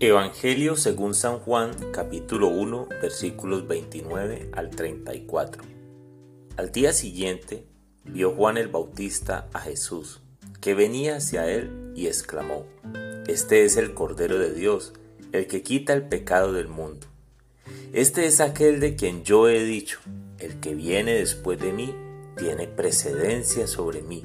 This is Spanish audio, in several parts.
Evangelio según San Juan capítulo 1 versículos 29 al 34. Al día siguiente vio Juan el Bautista a Jesús, que venía hacia él y exclamó, Este es el Cordero de Dios, el que quita el pecado del mundo. Este es aquel de quien yo he dicho, el que viene después de mí tiene precedencia sobre mí,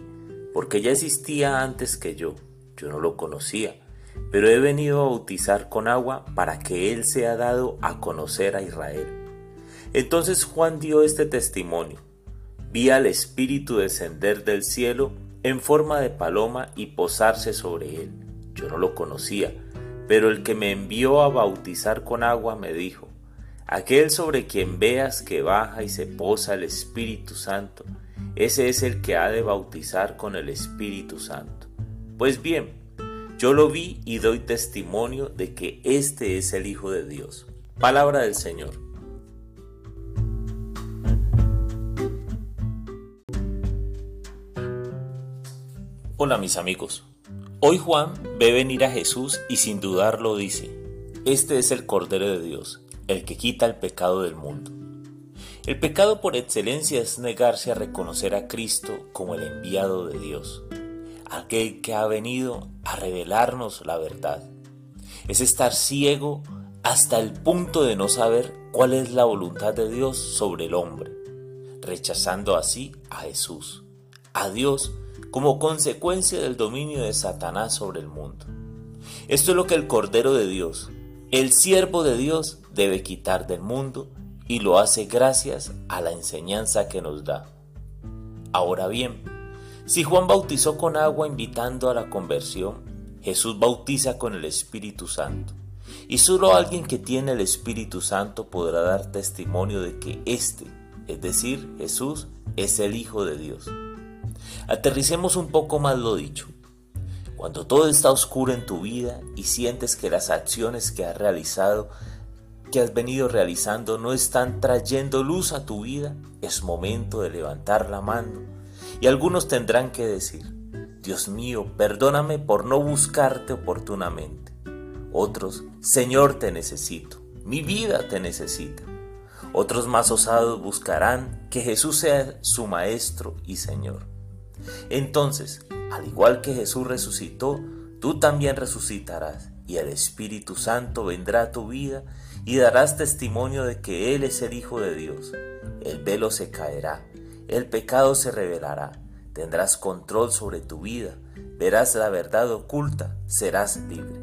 porque ya existía antes que yo, yo no lo conocía pero he venido a bautizar con agua para que Él sea dado a conocer a Israel. Entonces Juan dio este testimonio. Vi al Espíritu descender del cielo en forma de paloma y posarse sobre él. Yo no lo conocía, pero el que me envió a bautizar con agua me dijo, aquel sobre quien veas que baja y se posa el Espíritu Santo, ese es el que ha de bautizar con el Espíritu Santo. Pues bien, yo lo vi y doy testimonio de que este es el Hijo de Dios. Palabra del Señor. Hola mis amigos. Hoy Juan ve venir a Jesús y sin dudarlo dice, Este es el Cordero de Dios, el que quita el pecado del mundo. El pecado por excelencia es negarse a reconocer a Cristo como el enviado de Dios aquel que ha venido a revelarnos la verdad. Es estar ciego hasta el punto de no saber cuál es la voluntad de Dios sobre el hombre, rechazando así a Jesús, a Dios, como consecuencia del dominio de Satanás sobre el mundo. Esto es lo que el Cordero de Dios, el siervo de Dios, debe quitar del mundo y lo hace gracias a la enseñanza que nos da. Ahora bien, si Juan bautizó con agua invitando a la conversión, Jesús bautiza con el Espíritu Santo. Y solo alguien que tiene el Espíritu Santo podrá dar testimonio de que éste, es decir, Jesús, es el Hijo de Dios. Aterricemos un poco más lo dicho. Cuando todo está oscuro en tu vida y sientes que las acciones que has realizado, que has venido realizando, no están trayendo luz a tu vida, es momento de levantar la mano y algunos tendrán que decir, Dios mío, perdóname por no buscarte oportunamente. Otros, Señor, te necesito, mi vida te necesita. Otros más osados buscarán que Jesús sea su Maestro y Señor. Entonces, al igual que Jesús resucitó, tú también resucitarás y el Espíritu Santo vendrá a tu vida y darás testimonio de que Él es el Hijo de Dios. El velo se caerá el pecado se revelará, tendrás control sobre tu vida, verás la verdad oculta, serás libre.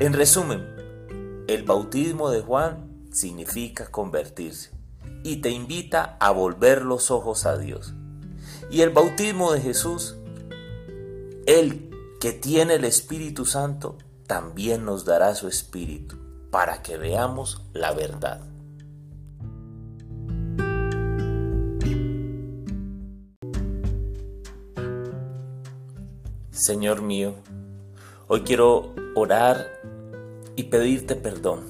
En resumen, el bautismo de Juan significa convertirse y te invita a volver los ojos a Dios. Y el bautismo de Jesús, el que tiene el Espíritu Santo, también nos dará su Espíritu para que veamos la verdad. Señor mío, hoy quiero orar y pedirte perdón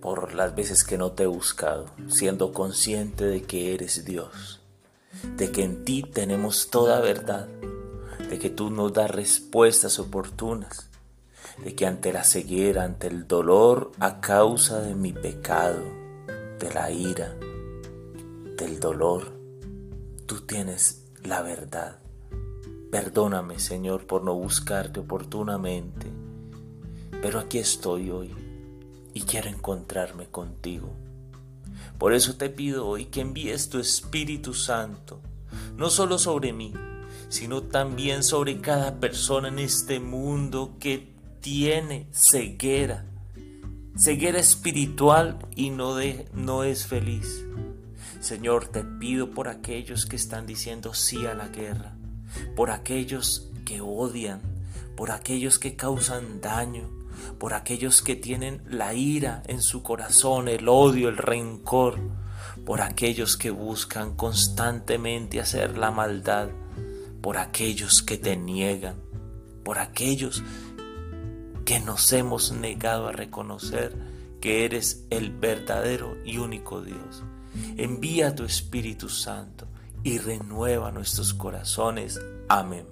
por las veces que no te he buscado, siendo consciente de que eres Dios, de que en ti tenemos toda verdad, de que tú nos das respuestas oportunas, de que ante la ceguera, ante el dolor a causa de mi pecado, de la ira, del dolor, tú tienes la verdad Perdóname, Señor, por no buscarte oportunamente, pero aquí estoy hoy y quiero encontrarme contigo. Por eso te pido hoy que envíes tu Espíritu Santo, no solo sobre mí, sino también sobre cada persona en este mundo que tiene ceguera, ceguera espiritual y no, de, no es feliz. Señor, te pido por aquellos que están diciendo sí a la guerra, por aquellos que odian, por aquellos que causan daño, por aquellos que tienen la ira en su corazón, el odio, el rencor, por aquellos que buscan constantemente hacer la maldad, por aquellos que te niegan, por aquellos que nos hemos negado a reconocer que eres el verdadero y único Dios. Envía tu Espíritu Santo y renueva nuestros corazones. Amén.